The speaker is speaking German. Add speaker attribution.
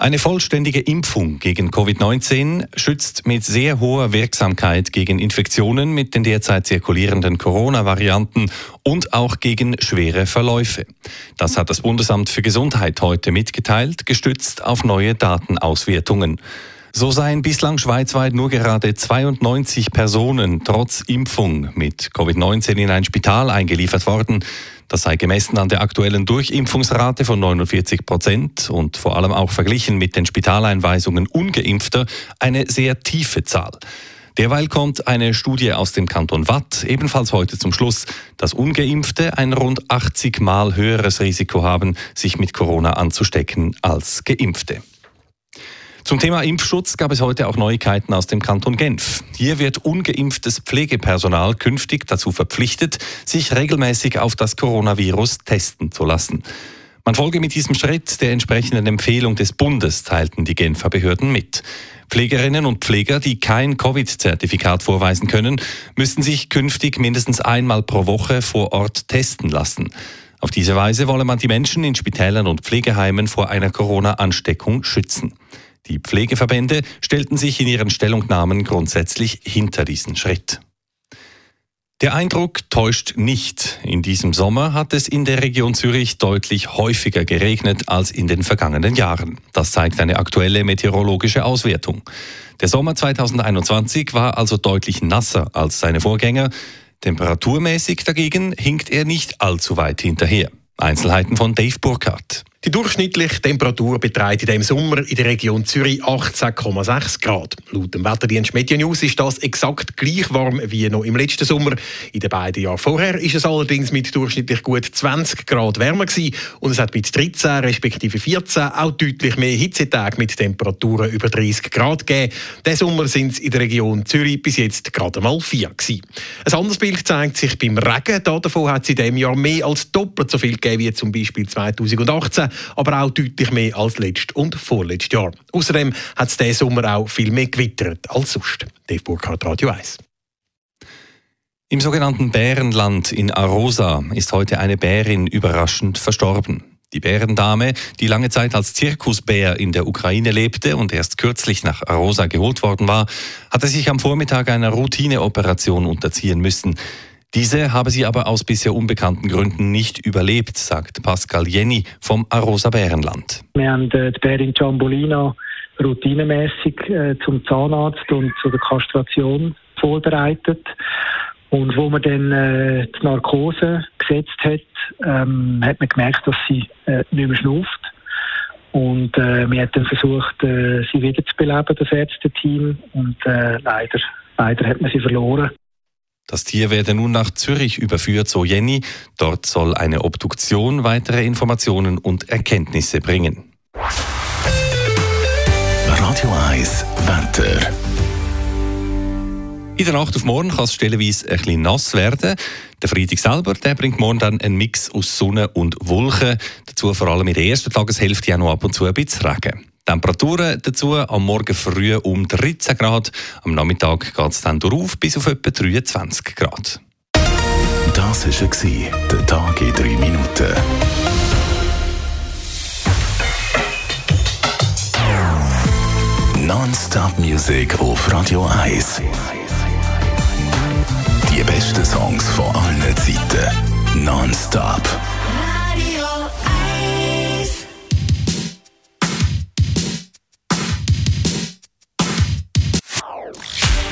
Speaker 1: Eine vollständige Impfung gegen Covid-19 schützt mit sehr hoher Wirksamkeit gegen Infektionen mit den derzeit zirkulierenden Corona-Varianten und auch gegen schwere Verläufe. Das hat das Bundesamt für Gesundheit heute mitgeteilt, gestützt auf neue Datenauswertungen. So seien bislang schweizweit nur gerade 92 Personen trotz Impfung mit Covid-19 in ein Spital eingeliefert worden. Das sei gemessen an der aktuellen Durchimpfungsrate von 49 Prozent und vor allem auch verglichen mit den Spitaleinweisungen ungeimpfter eine sehr tiefe Zahl. Derweil kommt eine Studie aus dem Kanton Watt ebenfalls heute zum Schluss, dass ungeimpfte ein rund 80 Mal höheres Risiko haben, sich mit Corona anzustecken als geimpfte. Zum Thema Impfschutz gab es heute auch Neuigkeiten aus dem Kanton Genf. Hier wird ungeimpftes Pflegepersonal künftig dazu verpflichtet, sich regelmäßig auf das Coronavirus testen zu lassen. Man folge mit diesem Schritt der entsprechenden Empfehlung des Bundes, teilten die Genfer Behörden mit. Pflegerinnen und Pfleger, die kein Covid-Zertifikat vorweisen können, müssten sich künftig mindestens einmal pro Woche vor Ort testen lassen. Auf diese Weise wolle man die Menschen in Spitälern und Pflegeheimen vor einer Corona-Ansteckung schützen. Die Pflegeverbände stellten sich in ihren Stellungnahmen grundsätzlich hinter diesen Schritt. Der Eindruck täuscht nicht. In diesem Sommer hat es in der Region Zürich deutlich häufiger geregnet als in den vergangenen Jahren. Das zeigt eine aktuelle meteorologische Auswertung. Der Sommer 2021 war also deutlich nasser als seine Vorgänger. Temperaturmäßig dagegen hinkt er nicht allzu weit hinterher. Einzelheiten von Dave Burkhardt.
Speaker 2: Die durchschnittliche Temperatur beträgt in diesem Sommer in der Region Zürich 18,6 Grad. Laut dem Wetterdienst Media News ist das exakt gleich warm wie noch im letzten Sommer. In den beiden Jahren vorher ist es allerdings mit durchschnittlich gut 20 Grad wärmer gewesen und es hat mit 13 respektive 14 auch deutlich mehr Hitzetage mit Temperaturen über 30 Grad gegeben. Diesen Sommer sind es in der Region Zürich bis jetzt gerade mal 4 gewesen. Ein anderes Bild zeigt sich beim Regen. Davon hat es in diesem Jahr mehr als doppelt so viel gegeben wie zum Beispiel 2018 aber auch deutlich mehr als letztes und vorletztes Jahr. Außerdem hat es diesen Sommer auch viel mehr gewittert als sonst. Dave Burkhardt, Radio 1.
Speaker 1: Im sogenannten Bärenland in Arosa ist heute eine Bärin überraschend verstorben. Die Bärendame, die lange Zeit als Zirkusbär in der Ukraine lebte und erst kürzlich nach Arosa geholt worden war, hatte sich am Vormittag einer Routineoperation unterziehen müssen. Diese habe sie aber aus bisher unbekannten Gründen nicht überlebt, sagt Pascal Jenny vom Arosa Bärenland.
Speaker 3: Wir haben äh, die Bärin Giambolina routinemäßig äh, zum Zahnarzt und zu der Kastration vorbereitet. Und wo man dann äh, die Narkose gesetzt hat, ähm, hat man gemerkt, dass sie äh, nicht mehr schnauft. Und äh, wir haben dann versucht, äh, sie wieder zu beleben, das Ärzteteam. Und äh, leider, leider hat man sie verloren.
Speaker 1: Das Tier werde nun nach Zürich überführt, so Jenny. Dort soll eine Obduktion weitere Informationen und Erkenntnisse bringen.
Speaker 4: Radio 1 Wetter.
Speaker 1: In der Nacht auf morgen kann es stellenweise ein bisschen nass werden. Der Freitag selber der bringt morgen dann einen Mix aus Sonne und Wolken. Dazu vor allem in der ersten Tageshälfte auch noch ab und zu ein bisschen Regen. Temperaturen dazu am Morgen früh um 13 Grad. Am Nachmittag geht es dann durch bis auf etwa 23 Grad.
Speaker 4: Das war der Tag in drei Minuten. Non-Stop Music auf Radio 1. Die besten Songs von allen Zeiten. Non-Stop.